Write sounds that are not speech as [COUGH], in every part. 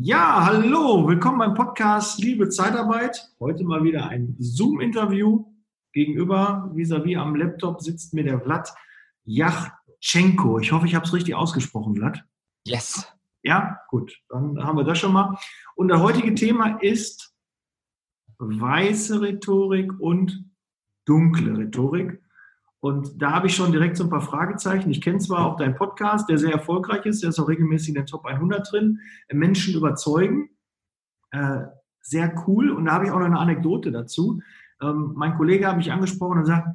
Ja, hallo, willkommen beim Podcast Liebe Zeitarbeit. Heute mal wieder ein Zoom-Interview. Gegenüber, vis-à-vis am Laptop, sitzt mir der Vlad Yachchenko. Ich hoffe, ich habe es richtig ausgesprochen, Vlad. Yes. Ja, gut, dann haben wir das schon mal. Und das heutige Thema ist weiße Rhetorik und dunkle Rhetorik. Und da habe ich schon direkt so ein paar Fragezeichen. Ich kenne zwar auch deinen Podcast, der sehr erfolgreich ist, der ist auch regelmäßig in den Top 100 drin. Menschen überzeugen. Äh, sehr cool. Und da habe ich auch noch eine Anekdote dazu. Ähm, mein Kollege hat mich angesprochen und sagt,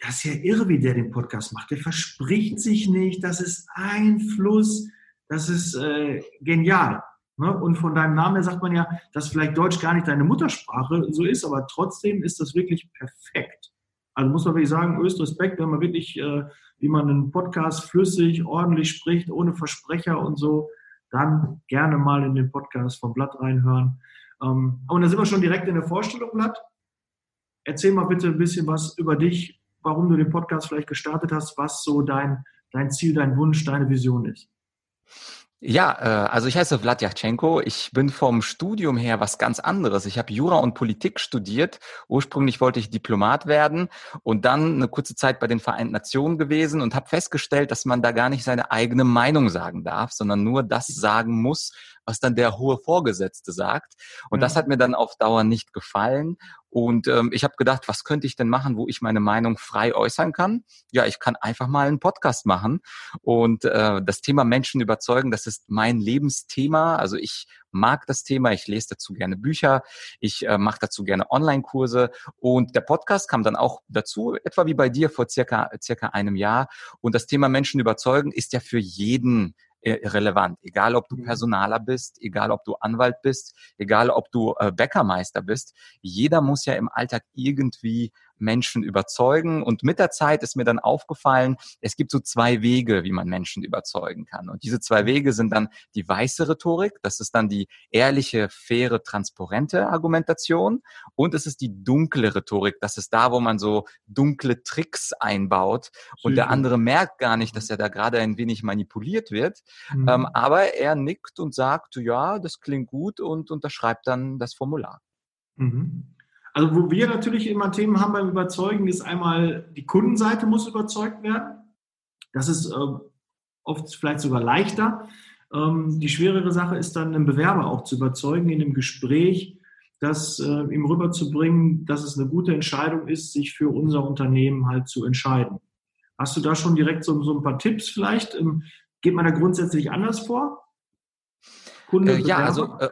das ist ja irre, wie der den Podcast macht. Der verspricht sich nicht, das ist ein Fluss, das ist äh, genial. Ne? Und von deinem Namen her sagt man ja, dass vielleicht Deutsch gar nicht deine Muttersprache so ist, aber trotzdem ist das wirklich perfekt. Also muss man wirklich sagen, höchst Respekt, wenn man wirklich, äh, wie man einen Podcast flüssig, ordentlich spricht, ohne Versprecher und so, dann gerne mal in den Podcast vom Blatt reinhören. Ähm, und da sind wir schon direkt in der Vorstellung, Blatt. Erzähl mal bitte ein bisschen was über dich, warum du den Podcast vielleicht gestartet hast, was so dein, dein Ziel, dein Wunsch, deine Vision ist. Ja, äh, also ich heiße Vlad Yachchenko. Ich bin vom Studium her was ganz anderes. Ich habe Jura und Politik studiert. Ursprünglich wollte ich Diplomat werden und dann eine kurze Zeit bei den Vereinten Nationen gewesen und habe festgestellt, dass man da gar nicht seine eigene Meinung sagen darf, sondern nur das sagen muss, was dann der hohe Vorgesetzte sagt. Und das hat mir dann auf Dauer nicht gefallen. Und ähm, ich habe gedacht, was könnte ich denn machen, wo ich meine Meinung frei äußern kann? Ja, ich kann einfach mal einen Podcast machen. Und äh, das Thema Menschen überzeugen, das ist mein Lebensthema. Also ich mag das Thema, ich lese dazu gerne Bücher, ich äh, mache dazu gerne Online-Kurse und der Podcast kam dann auch dazu, etwa wie bei dir vor circa, circa einem Jahr. Und das Thema Menschen überzeugen ist ja für jeden äh, relevant. Egal, ob du mhm. Personaler bist, egal, ob du Anwalt bist, egal, ob du äh, Bäckermeister bist. Jeder muss ja im Alltag irgendwie Menschen überzeugen. Und mit der Zeit ist mir dann aufgefallen, es gibt so zwei Wege, wie man Menschen überzeugen kann. Und diese zwei Wege sind dann die weiße Rhetorik, das ist dann die ehrliche, faire, transparente Argumentation. Und es ist die dunkle Rhetorik, das ist da, wo man so dunkle Tricks einbaut. Und der andere merkt gar nicht, dass er da gerade ein wenig manipuliert wird. Mhm. Ähm, aber er nickt und sagt, ja, das klingt gut und unterschreibt dann das Formular. Mhm. Also wo wir natürlich immer Themen haben beim Überzeugen, ist einmal die Kundenseite muss überzeugt werden. Das ist äh, oft vielleicht sogar leichter. Ähm, die schwerere Sache ist dann, einen Bewerber auch zu überzeugen in einem Gespräch, das äh, ihm rüberzubringen, dass es eine gute Entscheidung ist, sich für unser Unternehmen halt zu entscheiden. Hast du da schon direkt so, so ein paar Tipps vielleicht? Ähm, geht man da grundsätzlich anders vor? Kunde, äh, ja, also äh,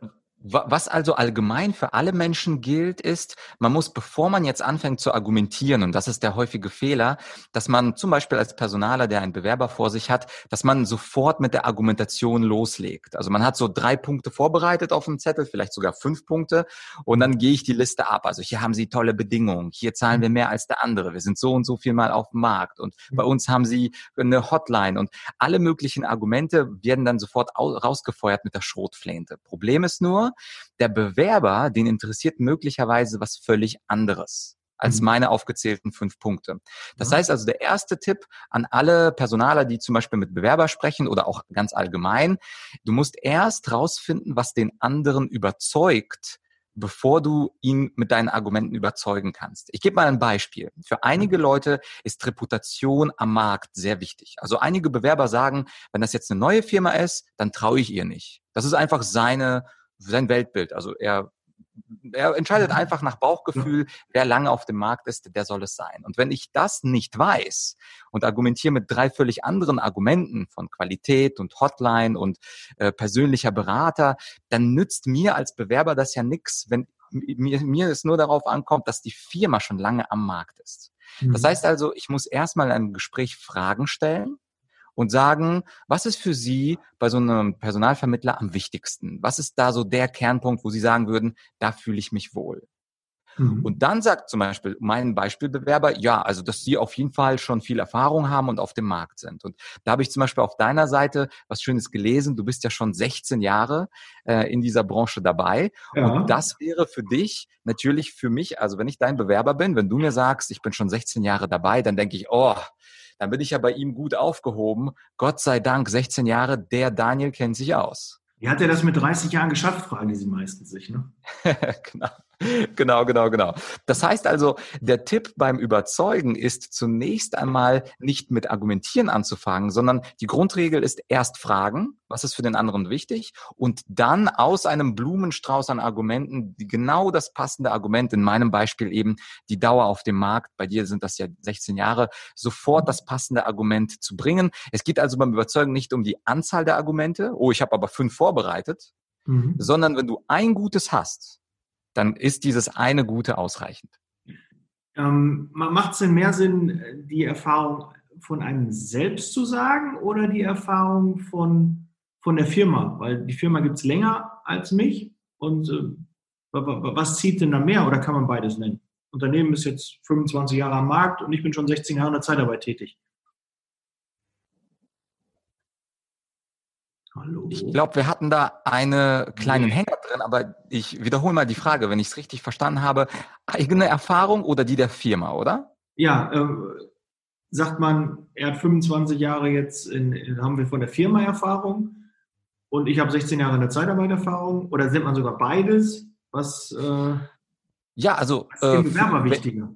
was also allgemein für alle Menschen gilt, ist, man muss, bevor man jetzt anfängt zu argumentieren, und das ist der häufige Fehler, dass man zum Beispiel als Personaler, der einen Bewerber vor sich hat, dass man sofort mit der Argumentation loslegt. Also man hat so drei Punkte vorbereitet auf dem Zettel, vielleicht sogar fünf Punkte, und dann gehe ich die Liste ab. Also hier haben Sie tolle Bedingungen, hier zahlen wir mehr als der andere, wir sind so und so viel mal auf dem Markt, und bei uns haben Sie eine Hotline, und alle möglichen Argumente werden dann sofort rausgefeuert mit der Schrotflinte. Problem ist nur, der Bewerber, den interessiert möglicherweise was völlig anderes als mhm. meine aufgezählten fünf Punkte. Das heißt also, der erste Tipp an alle Personaler, die zum Beispiel mit Bewerber sprechen oder auch ganz allgemein, du musst erst rausfinden, was den anderen überzeugt, bevor du ihn mit deinen Argumenten überzeugen kannst. Ich gebe mal ein Beispiel. Für einige Leute ist Reputation am Markt sehr wichtig. Also einige Bewerber sagen, wenn das jetzt eine neue Firma ist, dann traue ich ihr nicht. Das ist einfach seine sein Weltbild. Also er, er entscheidet mhm. einfach nach Bauchgefühl, wer lange auf dem Markt ist, der soll es sein. Und wenn ich das nicht weiß und argumentiere mit drei völlig anderen Argumenten von Qualität und Hotline und äh, persönlicher Berater, dann nützt mir als Bewerber das ja nichts, wenn mir, mir es nur darauf ankommt, dass die Firma schon lange am Markt ist. Das mhm. heißt also, ich muss erstmal in einem Gespräch Fragen stellen, und sagen, was ist für Sie bei so einem Personalvermittler am wichtigsten? Was ist da so der Kernpunkt, wo Sie sagen würden, da fühle ich mich wohl? Mhm. Und dann sagt zum Beispiel mein Beispielbewerber, ja, also dass sie auf jeden Fall schon viel Erfahrung haben und auf dem Markt sind. Und da habe ich zum Beispiel auf deiner Seite was Schönes gelesen. Du bist ja schon 16 Jahre äh, in dieser Branche dabei. Ja. Und das wäre für dich natürlich für mich, also wenn ich dein Bewerber bin, wenn du mir sagst, ich bin schon 16 Jahre dabei, dann denke ich, oh, dann bin ich ja bei ihm gut aufgehoben. Gott sei Dank, 16 Jahre, der Daniel kennt sich aus. Wie hat er das mit 30 Jahren geschafft, fragen die sie meistens sich, ne? [LAUGHS] genau. Genau, genau, genau. Das heißt also, der Tipp beim Überzeugen ist zunächst einmal nicht mit Argumentieren anzufangen, sondern die Grundregel ist erst fragen, was ist für den anderen wichtig, und dann aus einem Blumenstrauß an Argumenten, die genau das passende Argument, in meinem Beispiel eben die Dauer auf dem Markt, bei dir sind das ja 16 Jahre, sofort das passende Argument zu bringen. Es geht also beim Überzeugen nicht um die Anzahl der Argumente, oh, ich habe aber fünf vorbereitet, mhm. sondern wenn du ein gutes hast, dann ist dieses eine Gute ausreichend. Ähm, Macht es denn mehr Sinn, die Erfahrung von einem selbst zu sagen oder die Erfahrung von, von der Firma? Weil die Firma gibt es länger als mich und äh, was zieht denn da mehr oder kann man beides nennen? Unternehmen ist jetzt 25 Jahre am Markt und ich bin schon 16 Jahre in der Zeitarbeit tätig. Hallo. Ich glaube, wir hatten da einen kleinen Hänger drin, aber ich wiederhole mal die Frage, wenn ich es richtig verstanden habe. Eigene Erfahrung oder die der Firma, oder? Ja, äh, sagt man, er hat 25 Jahre jetzt, in, haben wir von der Firma Erfahrung und ich habe 16 Jahre in der Zeitarbeiterfahrung oder sind man sogar beides? Was, äh, ja, also was ist dem äh, Bewerber wichtiger?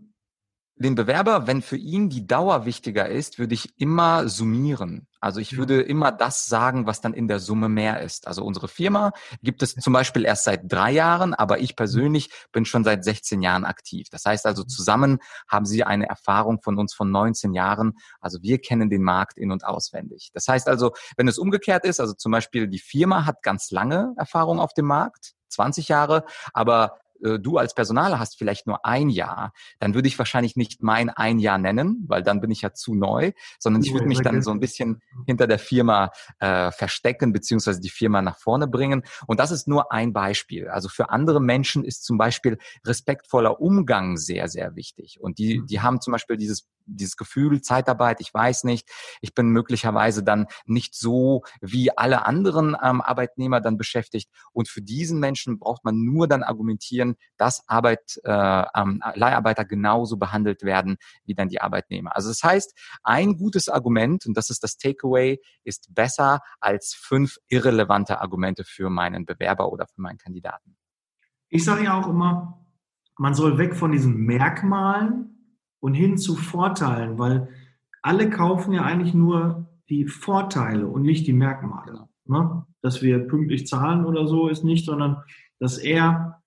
Den Bewerber, wenn für ihn die Dauer wichtiger ist, würde ich immer summieren. Also ich würde immer das sagen, was dann in der Summe mehr ist. Also unsere Firma gibt es zum Beispiel erst seit drei Jahren, aber ich persönlich bin schon seit 16 Jahren aktiv. Das heißt also zusammen haben Sie eine Erfahrung von uns von 19 Jahren. Also wir kennen den Markt in und auswendig. Das heißt also, wenn es umgekehrt ist, also zum Beispiel die Firma hat ganz lange Erfahrung auf dem Markt, 20 Jahre, aber äh, du als Personaler hast vielleicht nur ein Jahr, dann würde ich wahrscheinlich nicht mein ein Jahr nennen, weil dann bin ich ja zu neu, sondern ich würde mich dann so ein bisschen hinter der Firma äh, verstecken, beziehungsweise die Firma nach vorne bringen. Und das ist nur ein Beispiel. Also für andere Menschen ist zum Beispiel respektvoller Umgang sehr, sehr wichtig. Und die, die mhm. haben zum Beispiel dieses dieses Gefühl, Zeitarbeit, ich weiß nicht, ich bin möglicherweise dann nicht so wie alle anderen ähm, Arbeitnehmer dann beschäftigt. Und für diesen Menschen braucht man nur dann argumentieren, dass Arbeit, äh, ähm, Leiharbeiter genauso behandelt werden wie dann die Arbeitnehmer. Also das heißt, ein gutes Argument, und das ist das Takeaway, ist besser als fünf irrelevante Argumente für meinen Bewerber oder für meinen Kandidaten. Ich sage ja auch immer, man soll weg von diesen Merkmalen und hin zu Vorteilen, weil alle kaufen ja eigentlich nur die Vorteile und nicht die Merkmale. Ne? Dass wir pünktlich zahlen oder so ist nicht, sondern dass er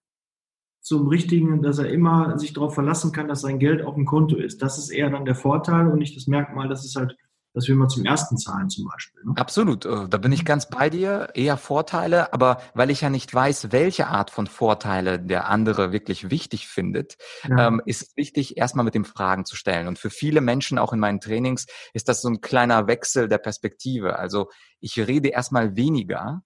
zum richtigen, dass er immer sich darauf verlassen kann, dass sein Geld auf dem Konto ist. Das ist eher dann der Vorteil und nicht das Merkmal, dass es halt dass wir mal zum ersten zahlen zum Beispiel. Ne? Absolut, äh, da bin ich ganz bei dir. Eher Vorteile, aber weil ich ja nicht weiß, welche Art von Vorteile der andere wirklich wichtig findet, ja. ähm, ist es wichtig, erstmal mit dem Fragen zu stellen. Und für viele Menschen, auch in meinen Trainings, ist das so ein kleiner Wechsel der Perspektive. Also ich rede erstmal weniger,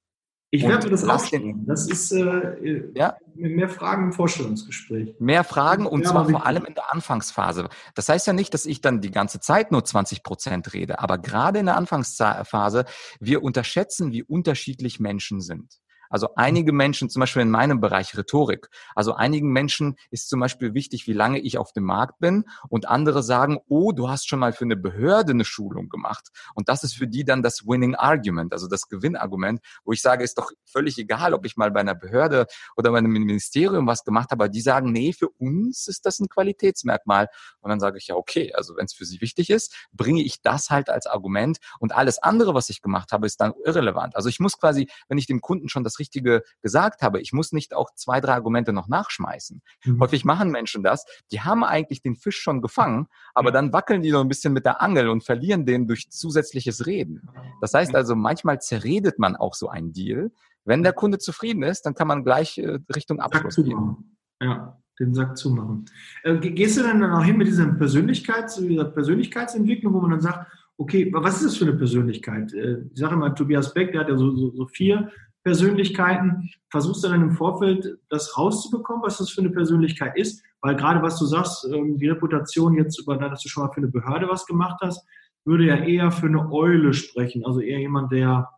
ich werde mir das aufstellen. Das ist äh, ja? mehr Fragen im Vorstellungsgespräch. Mehr Fragen und ja, zwar vor allem in der Anfangsphase. Das heißt ja nicht, dass ich dann die ganze Zeit nur 20 Prozent rede, aber gerade in der Anfangsphase, wir unterschätzen, wie unterschiedlich Menschen sind. Also einige Menschen, zum Beispiel in meinem Bereich Rhetorik, also einigen Menschen ist zum Beispiel wichtig, wie lange ich auf dem Markt bin und andere sagen, oh, du hast schon mal für eine Behörde eine Schulung gemacht. Und das ist für die dann das Winning Argument, also das Gewinnargument, wo ich sage, ist doch völlig egal, ob ich mal bei einer Behörde oder bei einem Ministerium was gemacht habe, aber die sagen, nee, für uns ist das ein Qualitätsmerkmal. Und dann sage ich ja, okay, also wenn es für sie wichtig ist, bringe ich das halt als Argument und alles andere, was ich gemacht habe, ist dann irrelevant. Also ich muss quasi, wenn ich dem Kunden schon das Richtige gesagt habe. Ich muss nicht auch zwei, drei Argumente noch nachschmeißen. Mhm. Häufig machen Menschen das. Die haben eigentlich den Fisch schon gefangen, aber dann wackeln die so ein bisschen mit der Angel und verlieren den durch zusätzliches Reden. Das heißt also, manchmal zerredet man auch so einen Deal. Wenn der Kunde zufrieden ist, dann kann man gleich äh, Richtung Abschluss gehen. Ja, den Sack zumachen. Äh, gehst du dann auch hin mit dieser Persönlichkeits, dieser Persönlichkeitsentwicklung, wo man dann sagt, okay, was ist das für eine Persönlichkeit? Äh, ich sage immer, Tobias Beck, der hat ja so, so, so vier Persönlichkeiten. Versuchst du dann im Vorfeld das rauszubekommen, was das für eine Persönlichkeit ist? Weil gerade was du sagst, ähm, die Reputation jetzt über, dass du schon mal für eine Behörde was gemacht hast, würde ja eher für eine Eule sprechen. Also eher jemand, der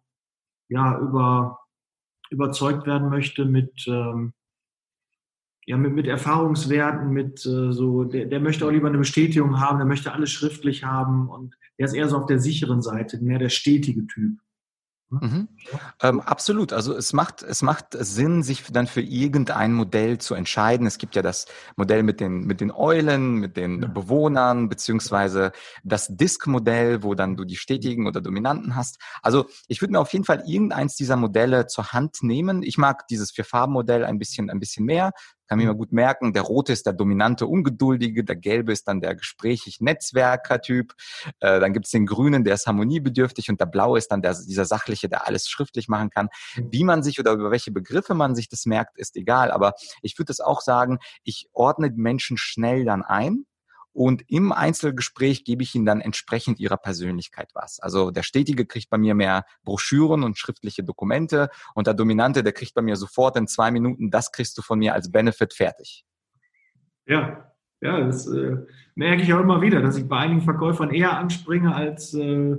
ja über, überzeugt werden möchte mit, ähm, ja, mit, mit Erfahrungswerten, mit äh, so, der, der möchte auch lieber eine Bestätigung haben, der möchte alles schriftlich haben und der ist eher so auf der sicheren Seite, mehr der stetige Typ. Mhm. Ähm, absolut. Also es macht, es macht Sinn, sich dann für irgendein Modell zu entscheiden. Es gibt ja das Modell mit den, mit den Eulen, mit den ja. Bewohnern, beziehungsweise das Disk-Modell, wo dann du die stetigen oder dominanten hast. Also ich würde mir auf jeden Fall irgendeins dieser Modelle zur Hand nehmen. Ich mag dieses Vier-Farben-Modell ein bisschen, ein bisschen mehr kann mir immer gut merken, der rote ist der dominante Ungeduldige, der gelbe ist dann der gesprächig Netzwerker-Typ, äh, dann gibt's den grünen, der ist harmoniebedürftig und der blaue ist dann der, dieser sachliche, der alles schriftlich machen kann. Mhm. Wie man sich oder über welche Begriffe man sich das merkt, ist egal, aber ich würde das auch sagen, ich ordne Menschen schnell dann ein und im Einzelgespräch gebe ich ihnen dann entsprechend ihrer Persönlichkeit was. Also der Stetige kriegt bei mir mehr Broschüren und schriftliche Dokumente und der Dominante, der kriegt bei mir sofort in zwei Minuten, das kriegst du von mir als Benefit fertig. Ja, ja, das äh, merke ich auch immer wieder, dass ich bei einigen Verkäufern eher anspringe, als äh,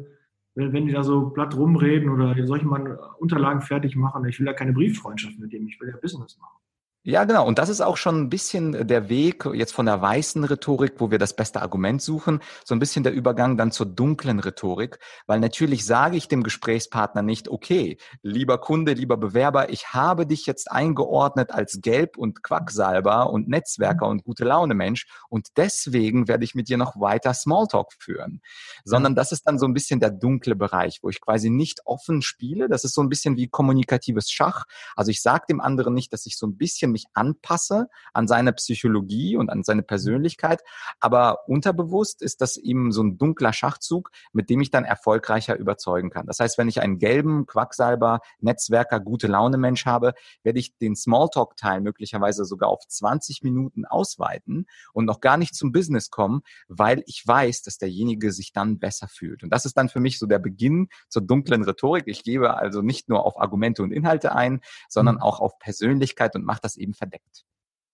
wenn die da so platt rumreden oder soll ich mal Unterlagen fertig machen. Ich will ja keine Brieffreundschaft mit dem, ich will ja Business machen. Ja, genau. Und das ist auch schon ein bisschen der Weg jetzt von der weißen Rhetorik, wo wir das beste Argument suchen, so ein bisschen der Übergang dann zur dunklen Rhetorik, weil natürlich sage ich dem Gesprächspartner nicht, okay, lieber Kunde, lieber Bewerber, ich habe dich jetzt eingeordnet als Gelb und Quacksalber und Netzwerker und gute Laune Mensch und deswegen werde ich mit dir noch weiter Smalltalk führen, sondern das ist dann so ein bisschen der dunkle Bereich, wo ich quasi nicht offen spiele. Das ist so ein bisschen wie kommunikatives Schach. Also ich sage dem anderen nicht, dass ich so ein bisschen mich anpasse an seine Psychologie und an seine Persönlichkeit. Aber unterbewusst ist das eben so ein dunkler Schachzug, mit dem ich dann erfolgreicher überzeugen kann. Das heißt, wenn ich einen gelben Quacksalber, Netzwerker, gute Laune Mensch habe, werde ich den Smalltalk-Teil möglicherweise sogar auf 20 Minuten ausweiten und noch gar nicht zum Business kommen, weil ich weiß, dass derjenige sich dann besser fühlt. Und das ist dann für mich so der Beginn zur dunklen Rhetorik. Ich gebe also nicht nur auf Argumente und Inhalte ein, sondern mhm. auch auf Persönlichkeit und mache das eben verdeckt.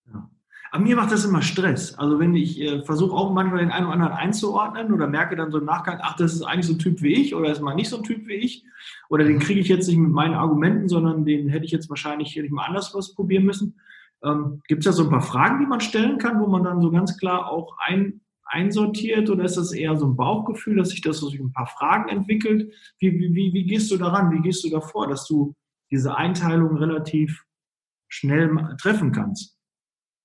Ja. Aber mir macht das immer Stress. Also wenn ich äh, versuche auch manchmal den einen oder anderen einzuordnen oder merke dann so im Nachgang, ach, das ist eigentlich so ein Typ wie ich oder ist mal nicht so ein Typ wie ich oder den kriege ich jetzt nicht mit meinen Argumenten, sondern den hätte ich jetzt wahrscheinlich hätte ich mal anders was probieren müssen. Ähm, Gibt es da so ein paar Fragen, die man stellen kann, wo man dann so ganz klar auch ein, einsortiert oder ist das eher so ein Bauchgefühl, dass sich das so ein paar Fragen entwickelt? Wie, wie, wie gehst du daran? Wie gehst du davor, dass du diese Einteilung relativ schnell treffen kannst.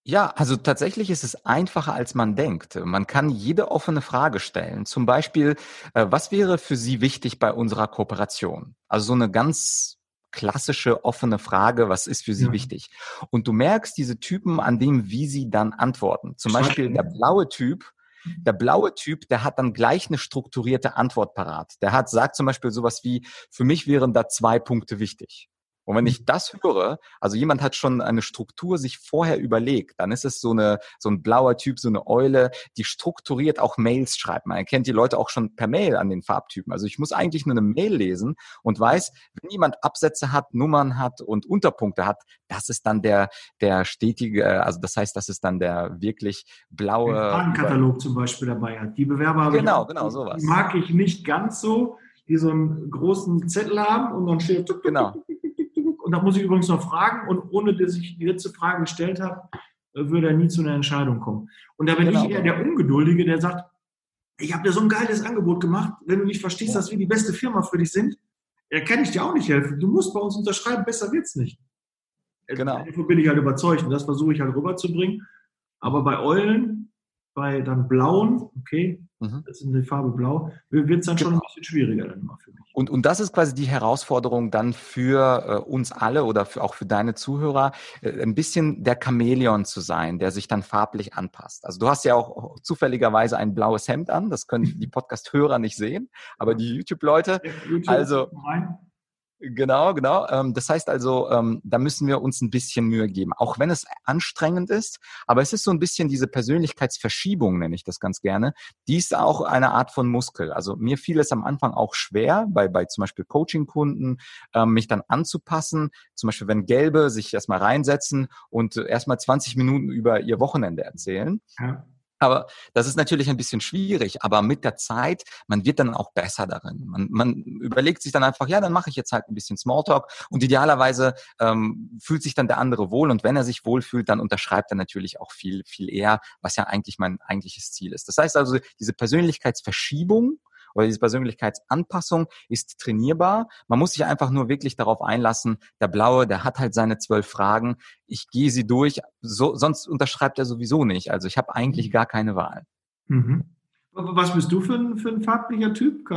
Ja, also tatsächlich ist es einfacher, als man denkt. Man kann jede offene Frage stellen. Zum Beispiel, äh, was wäre für Sie wichtig bei unserer Kooperation? Also so eine ganz klassische offene Frage, was ist für Sie ja. wichtig? Und du merkst diese Typen an dem, wie sie dann antworten. Zum Beispiel der blaue Typ, der blaue Typ, der hat dann gleich eine strukturierte Antwort parat. Der hat, sagt zum Beispiel sowas wie, für mich wären da zwei Punkte wichtig. Und wenn ich das höre, also jemand hat schon eine Struktur sich vorher überlegt, dann ist es so eine so ein blauer Typ, so eine Eule, die strukturiert auch Mails schreibt. Man erkennt die Leute auch schon per Mail an den Farbtypen. Also ich muss eigentlich nur eine Mail lesen und weiß, wenn jemand Absätze hat, Nummern hat und Unterpunkte hat, das ist dann der der stetige, also das heißt, das ist dann der wirklich blaue Fragenkatalog zum Beispiel dabei hat. Die Bewerber genau, genau sowas. mag ich nicht ganz so, die so einen großen Zettel haben und dann steht genau und da muss ich übrigens noch fragen, und ohne dass ich die letzte Frage gestellt habe, äh, würde er nie zu einer Entscheidung kommen. Und da bin genau. ich eher der Ungeduldige, der sagt, ich habe dir so ein geiles Angebot gemacht, wenn du nicht verstehst, ja. dass wir die beste Firma für dich sind, ja, kann ich dir auch nicht helfen. Du musst bei uns unterschreiben, besser wird's nicht. Äh, genau. Davon bin ich halt überzeugt und das versuche ich halt rüberzubringen. Aber bei Eulen, bei dann Blauen, okay, Mhm. Das ist eine Farbe blau. Wird es dann schon genau. ein bisschen schwieriger dann immer für mich. Und, und das ist quasi die Herausforderung dann für äh, uns alle oder für, auch für deine Zuhörer, äh, ein bisschen der Chamäleon zu sein, der sich dann farblich anpasst. Also du hast ja auch zufälligerweise ein blaues Hemd an, das können die [LAUGHS] Podcast-Hörer nicht sehen, aber die YouTube-Leute. Ja, YouTube also. Rein. Genau, genau. Ähm, das heißt also, ähm, da müssen wir uns ein bisschen Mühe geben, auch wenn es anstrengend ist. Aber es ist so ein bisschen diese Persönlichkeitsverschiebung, nenne ich das ganz gerne. Die ist auch eine Art von Muskel. Also mir fiel es am Anfang auch schwer, bei, bei zum Beispiel Coaching-Kunden, ähm, mich dann anzupassen. Zum Beispiel, wenn Gelbe sich erstmal reinsetzen und erstmal 20 Minuten über ihr Wochenende erzählen. Ja. Aber das ist natürlich ein bisschen schwierig. Aber mit der Zeit, man wird dann auch besser darin. Man, man überlegt sich dann einfach, ja, dann mache ich jetzt halt ein bisschen Smalltalk. Und idealerweise ähm, fühlt sich dann der andere wohl. Und wenn er sich wohlfühlt, dann unterschreibt er natürlich auch viel, viel eher, was ja eigentlich mein eigentliches Ziel ist. Das heißt also, diese Persönlichkeitsverschiebung oder diese Persönlichkeitsanpassung ist trainierbar. Man muss sich einfach nur wirklich darauf einlassen, der Blaue, der hat halt seine zwölf Fragen, ich gehe sie durch, so, sonst unterschreibt er sowieso nicht. Also ich habe eigentlich mhm. gar keine Wahl. Mhm. Was bist du für ein, für ein farblicher Typ?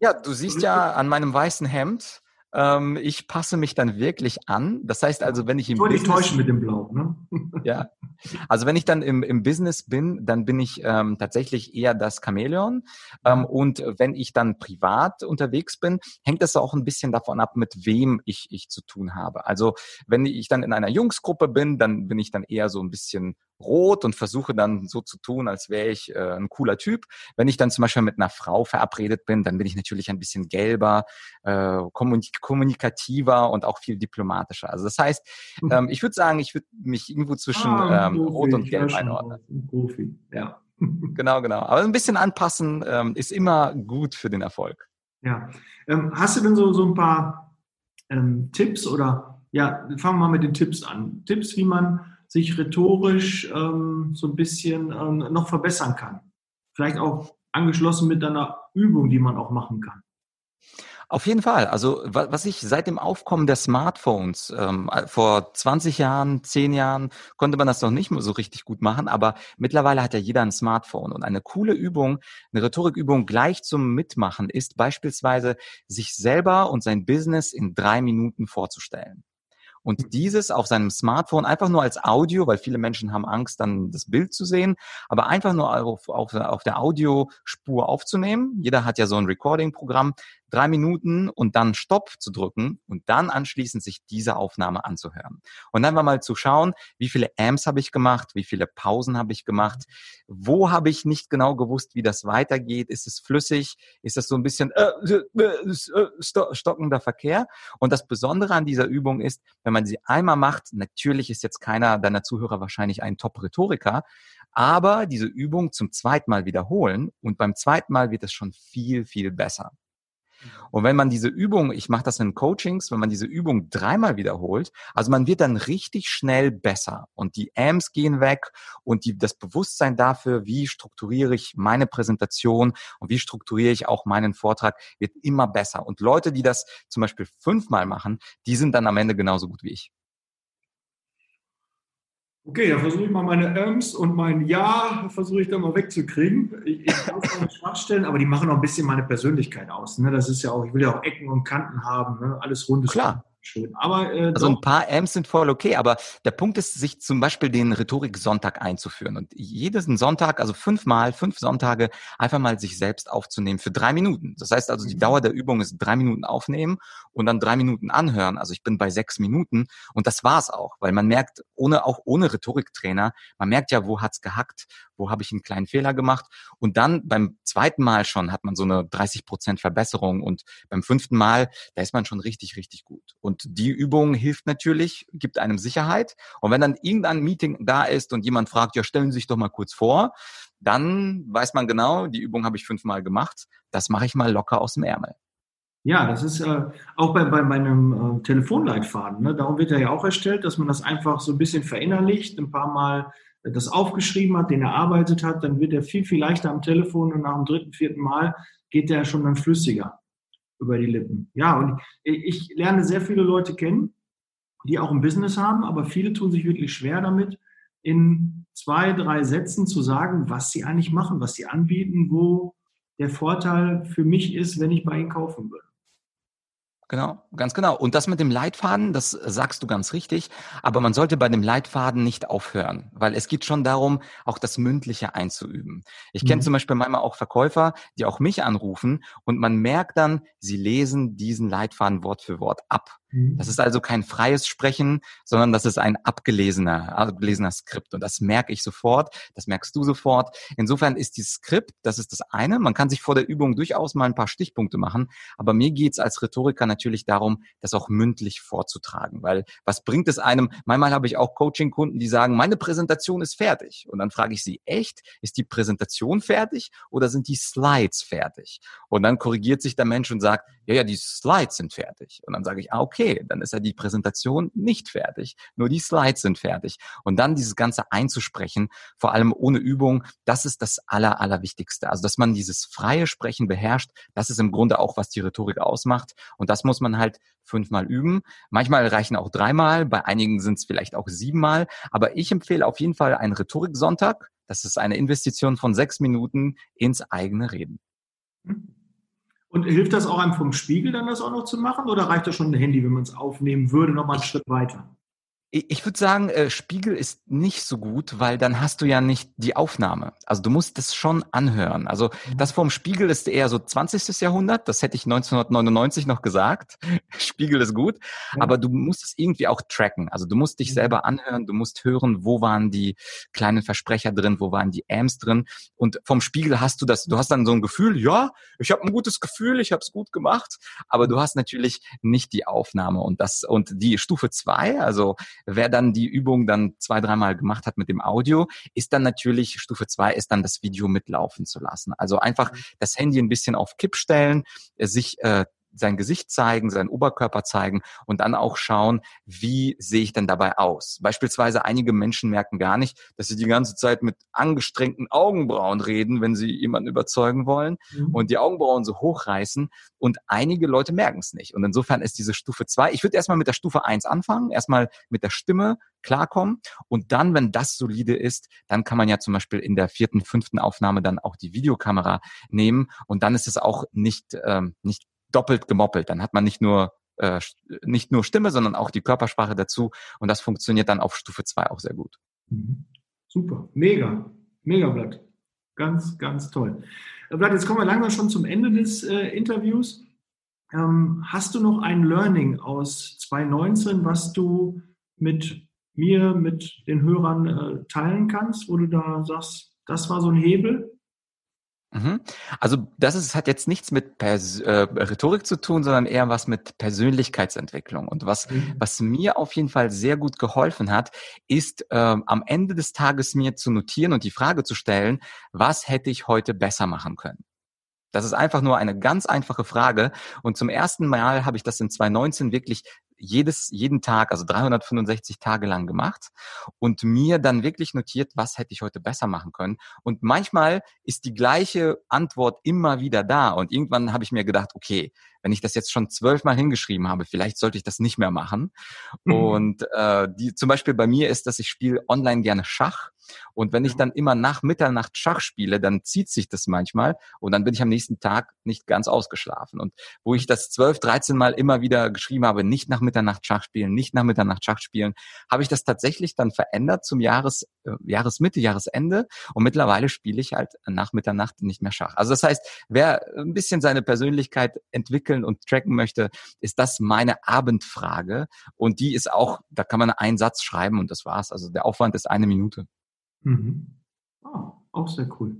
Ja, du siehst ja an meinem weißen Hemd, ähm, ich passe mich dann wirklich an. Das heißt also, wenn ich im ich Business... täuschen mit dem Blau, ne? [LAUGHS] ja. Also wenn ich dann im, im Business bin, dann bin ich ähm, tatsächlich eher das Chamäleon. Ähm, und wenn ich dann privat unterwegs bin, hängt das auch ein bisschen davon ab, mit wem ich, ich zu tun habe. Also wenn ich dann in einer Jungsgruppe bin, dann bin ich dann eher so ein bisschen rot und versuche dann so zu tun, als wäre ich äh, ein cooler Typ. Wenn ich dann zum Beispiel mit einer Frau verabredet bin, dann bin ich natürlich ein bisschen gelber, äh, kommunik kommunikativer und auch viel diplomatischer. Also das heißt, hm. ähm, ich würde sagen, ich würde mich irgendwo zwischen ah, ähm, Rot und Gelb einordnen. Profi, ja. [LAUGHS] genau, genau. Aber ein bisschen anpassen ähm, ist immer gut für den Erfolg. Ja. Ähm, hast du denn so, so ein paar ähm, Tipps oder ja, fangen wir mal mit den Tipps an. Tipps, wie man sich rhetorisch ähm, so ein bisschen ähm, noch verbessern kann. Vielleicht auch angeschlossen mit einer Übung, die man auch machen kann. Auf jeden Fall. Also was ich seit dem Aufkommen der Smartphones, ähm, vor 20 Jahren, 10 Jahren, konnte man das noch nicht so richtig gut machen, aber mittlerweile hat ja jeder ein Smartphone. Und eine coole Übung, eine Rhetorikübung gleich zum Mitmachen ist beispielsweise, sich selber und sein Business in drei Minuten vorzustellen und mhm. dieses auf seinem Smartphone einfach nur als Audio, weil viele Menschen haben Angst, dann das Bild zu sehen, aber einfach nur auf, auf, auf der Audiospur aufzunehmen. Jeder hat ja so ein Recording-Programm, drei Minuten und dann Stopp zu drücken und dann anschließend sich diese Aufnahme anzuhören. Und dann mal zu schauen, wie viele Amps habe ich gemacht, wie viele Pausen habe ich gemacht, wo habe ich nicht genau gewusst, wie das weitergeht, ist es flüssig, ist das so ein bisschen äh, äh, äh, stockender Verkehr. Und das Besondere an dieser Übung ist, wenn man sie einmal macht, natürlich ist jetzt keiner deiner Zuhörer wahrscheinlich ein Top-Rhetoriker, aber diese Übung zum zweiten Mal wiederholen und beim zweiten Mal wird es schon viel, viel besser. Und wenn man diese Übung, ich mache das in Coachings, wenn man diese Übung dreimal wiederholt, also man wird dann richtig schnell besser und die Amps gehen weg und die, das Bewusstsein dafür, wie strukturiere ich meine Präsentation und wie strukturiere ich auch meinen Vortrag, wird immer besser. Und Leute, die das zum Beispiel fünfmal machen, die sind dann am Ende genauso gut wie ich. Okay, dann versuche ich mal meine Äms und mein Ja, versuche ich dann mal wegzukriegen. Ich, ich kann es auch Schwachstellen, aber die machen auch ein bisschen meine Persönlichkeit aus. Ne? Das ist ja auch, ich will ja auch Ecken und Kanten haben, ne? alles rundes. Klar schön. Aber, äh, also ein paar Amps sind voll okay, aber der Punkt ist, sich zum Beispiel den Rhetorik-Sonntag einzuführen und jeden Sonntag, also fünfmal, fünf Sonntage, einfach mal sich selbst aufzunehmen für drei Minuten. Das heißt also, die mhm. Dauer der Übung ist drei Minuten aufnehmen und dann drei Minuten anhören. Also ich bin bei sechs Minuten und das war's auch, weil man merkt, ohne auch ohne Rhetoriktrainer, man merkt ja, wo hat's gehackt, wo habe ich einen kleinen Fehler gemacht und dann beim zweiten Mal schon hat man so eine 30 Prozent Verbesserung und beim fünften Mal, da ist man schon richtig, richtig gut. Und die Übung hilft natürlich, gibt einem Sicherheit. Und wenn dann irgendein Meeting da ist und jemand fragt, ja, stellen Sie sich doch mal kurz vor, dann weiß man genau, die Übung habe ich fünfmal gemacht. Das mache ich mal locker aus dem Ärmel. Ja, das ist äh, auch bei, bei, bei einem äh, Telefonleitfaden. Ne? Darum wird er ja auch erstellt, dass man das einfach so ein bisschen verinnerlicht, ein paar Mal das aufgeschrieben hat, den erarbeitet hat, dann wird er viel, viel leichter am Telefon und nach dem dritten, vierten Mal geht er schon dann flüssiger über die Lippen. Ja, und ich, lerne sehr viele Leute kennen, die auch ein Business haben, aber viele tun sich wirklich schwer damit, in zwei, drei Sätzen zu sagen, was sie eigentlich machen, was sie anbieten, wo der Vorteil für mich ist, wenn ich bei ihnen kaufen würde. Genau, ganz genau. Und das mit dem Leitfaden, das sagst du ganz richtig. Aber man sollte bei dem Leitfaden nicht aufhören, weil es geht schon darum, auch das Mündliche einzuüben. Ich kenne mhm. zum Beispiel manchmal auch Verkäufer, die auch mich anrufen und man merkt dann, sie lesen diesen Leitfaden Wort für Wort ab. Mhm. Das ist also kein freies Sprechen, sondern das ist ein abgelesener, abgelesener Skript. Und das merke ich sofort, das merkst du sofort. Insofern ist dieses Skript, das ist das eine. Man kann sich vor der Übung durchaus mal ein paar Stichpunkte machen. Aber mir geht's als Rhetoriker natürlich darum, das auch mündlich vorzutragen. Weil was bringt es einem? Manchmal habe ich auch Coaching-Kunden, die sagen, meine Präsentation ist fertig. Und dann frage ich sie, echt? Ist die Präsentation fertig oder sind die Slides fertig? Und dann korrigiert sich der Mensch und sagt, ja, ja, die Slides sind fertig. Und dann sage ich, ah, okay okay, dann ist ja die Präsentation nicht fertig, nur die Slides sind fertig. Und dann dieses Ganze einzusprechen, vor allem ohne Übung, das ist das Aller, Allerwichtigste. Also, dass man dieses freie Sprechen beherrscht, das ist im Grunde auch, was die Rhetorik ausmacht. Und das muss man halt fünfmal üben. Manchmal reichen auch dreimal, bei einigen sind es vielleicht auch siebenmal. Aber ich empfehle auf jeden Fall einen Rhetoriksonntag. Das ist eine Investition von sechs Minuten ins eigene Reden. Und hilft das auch einem vom Spiegel dann das auch noch zu machen oder reicht das schon ein Handy, wenn man es aufnehmen würde, nochmal einen Schritt weiter? Ich würde sagen, äh, Spiegel ist nicht so gut, weil dann hast du ja nicht die Aufnahme. Also du musst das schon anhören. Also mhm. das vom Spiegel ist eher so 20. Jahrhundert. Das hätte ich 1999 noch gesagt. [LAUGHS] Spiegel ist gut. Ja. Aber du musst es irgendwie auch tracken. Also du musst dich mhm. selber anhören. Du musst hören, wo waren die kleinen Versprecher drin, wo waren die Ams drin. Und vom Spiegel hast du das. Du hast dann so ein Gefühl, ja, ich habe ein gutes Gefühl, ich habe es gut gemacht. Aber du hast natürlich nicht die Aufnahme und das und die Stufe zwei, also Wer dann die Übung dann zwei, dreimal gemacht hat mit dem Audio, ist dann natürlich, Stufe zwei ist dann das Video mitlaufen zu lassen. Also einfach mhm. das Handy ein bisschen auf Kipp stellen, sich äh, sein Gesicht zeigen, seinen Oberkörper zeigen und dann auch schauen, wie sehe ich denn dabei aus. Beispielsweise einige Menschen merken gar nicht, dass sie die ganze Zeit mit angestrengten Augenbrauen reden, wenn sie jemanden überzeugen wollen mhm. und die Augenbrauen so hochreißen und einige Leute merken es nicht. Und insofern ist diese Stufe zwei. ich würde erstmal mit der Stufe eins anfangen, erstmal mit der Stimme klarkommen und dann, wenn das solide ist, dann kann man ja zum Beispiel in der vierten, fünften Aufnahme dann auch die Videokamera nehmen und dann ist es auch nicht, ähm, nicht doppelt gemoppelt. Dann hat man nicht nur äh, nicht nur Stimme, sondern auch die Körpersprache dazu und das funktioniert dann auf Stufe 2 auch sehr gut. Mhm. Super, mega, mega Blatt. Ganz, ganz toll. Äh, Blatt, jetzt kommen wir langsam schon zum Ende des äh, Interviews. Ähm, hast du noch ein Learning aus 2019, was du mit mir, mit den Hörern äh, teilen kannst, wo du da sagst, das war so ein Hebel? Mhm. Also das ist, hat jetzt nichts mit Pers äh, Rhetorik zu tun, sondern eher was mit Persönlichkeitsentwicklung. Und was, mhm. was mir auf jeden Fall sehr gut geholfen hat, ist ähm, am Ende des Tages mir zu notieren und die Frage zu stellen, was hätte ich heute besser machen können? Das ist einfach nur eine ganz einfache Frage. Und zum ersten Mal habe ich das in 2019 wirklich jedes, jeden Tag, also 365 Tage lang gemacht und mir dann wirklich notiert, was hätte ich heute besser machen können. Und manchmal ist die gleiche Antwort immer wieder da. Und irgendwann habe ich mir gedacht, okay, wenn ich das jetzt schon zwölfmal hingeschrieben habe, vielleicht sollte ich das nicht mehr machen. Mhm. Und äh, die, zum Beispiel bei mir ist, dass ich spiele online gerne Schach. Und wenn ich dann immer nach Mitternacht Schach spiele, dann zieht sich das manchmal und dann bin ich am nächsten Tag nicht ganz ausgeschlafen. Und wo ich das zwölf, dreizehn Mal immer wieder geschrieben habe, nicht nach Mitternacht Schach spielen, nicht nach Mitternacht Schach spielen, habe ich das tatsächlich dann verändert zum Jahres, Jahresmitte, Jahresende. Und mittlerweile spiele ich halt nach Mitternacht nicht mehr Schach. Also das heißt, wer ein bisschen seine Persönlichkeit entwickeln und tracken möchte, ist das meine Abendfrage. Und die ist auch, da kann man einen Satz schreiben und das war's. Also der Aufwand ist eine Minute. Mhm. Oh, auch sehr cool.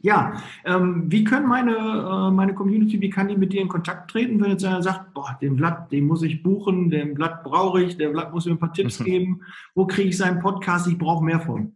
Ja, ähm, wie können meine, äh, meine Community, wie kann die mit dir in Kontakt treten, wenn jetzt einer sagt, boah, den Blatt, den muss ich buchen, den Blatt brauche ich, der Blatt muss mir ein paar Tipps mhm. geben, wo kriege ich seinen Podcast, ich brauche mehr von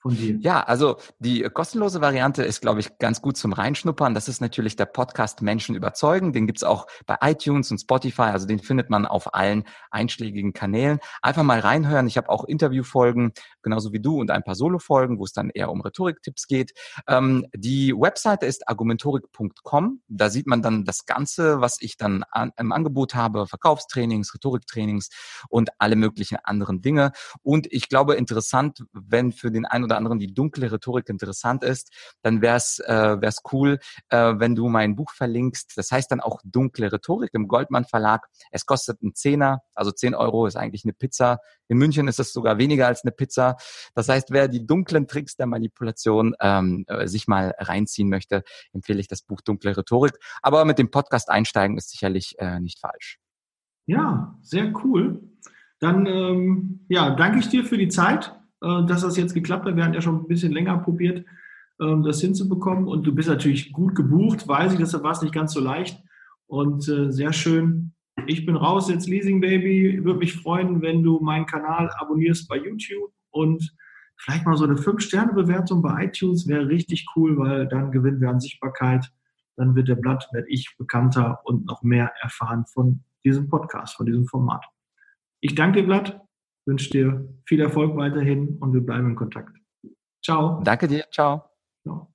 von dir? Ja, also die kostenlose Variante ist, glaube ich, ganz gut zum Reinschnuppern. Das ist natürlich der Podcast Menschen überzeugen. Den gibt's auch bei iTunes und Spotify. Also den findet man auf allen einschlägigen Kanälen. Einfach mal reinhören. Ich habe auch Interviewfolgen, genauso wie du, und ein paar Solo-Folgen, wo es dann eher um Rhetoriktipps geht. Ähm, die Webseite ist argumentorik.com. Da sieht man dann das Ganze, was ich dann an, im Angebot habe. Verkaufstrainings, Rhetoriktrainings und alle möglichen anderen Dinge. Und ich glaube, interessant, wenn für den einen oder anderen die dunkle Rhetorik interessant ist, dann wäre es äh, wär's cool, äh, wenn du mein Buch verlinkst. Das heißt dann auch dunkle Rhetorik im Goldmann Verlag. Es kostet einen Zehner, also 10 Euro ist eigentlich eine Pizza. In München ist es sogar weniger als eine Pizza. Das heißt, wer die dunklen Tricks der Manipulation ähm, äh, sich mal reinziehen möchte, empfehle ich das Buch Dunkle Rhetorik. Aber mit dem Podcast einsteigen ist sicherlich äh, nicht falsch. Ja, sehr cool. Dann ähm, ja, danke ich dir für die Zeit. Äh, dass das jetzt geklappt hat. Wir hatten ja schon ein bisschen länger probiert, ähm, das hinzubekommen. Und du bist natürlich gut gebucht, weiß ich, deshalb war es nicht ganz so leicht. Und äh, sehr schön. Ich bin raus jetzt, Leasing Baby. Würde mich freuen, wenn du meinen Kanal abonnierst bei YouTube und vielleicht mal so eine 5-Sterne-Bewertung bei iTunes wäre richtig cool, weil dann gewinnen wir an Sichtbarkeit. Dann wird der Blatt, werde ich bekannter und noch mehr erfahren von diesem Podcast, von diesem Format. Ich danke dir, Vlad, wünsche dir viel Erfolg weiterhin und wir bleiben in Kontakt. Ciao. Danke dir. Ciao. Ciao.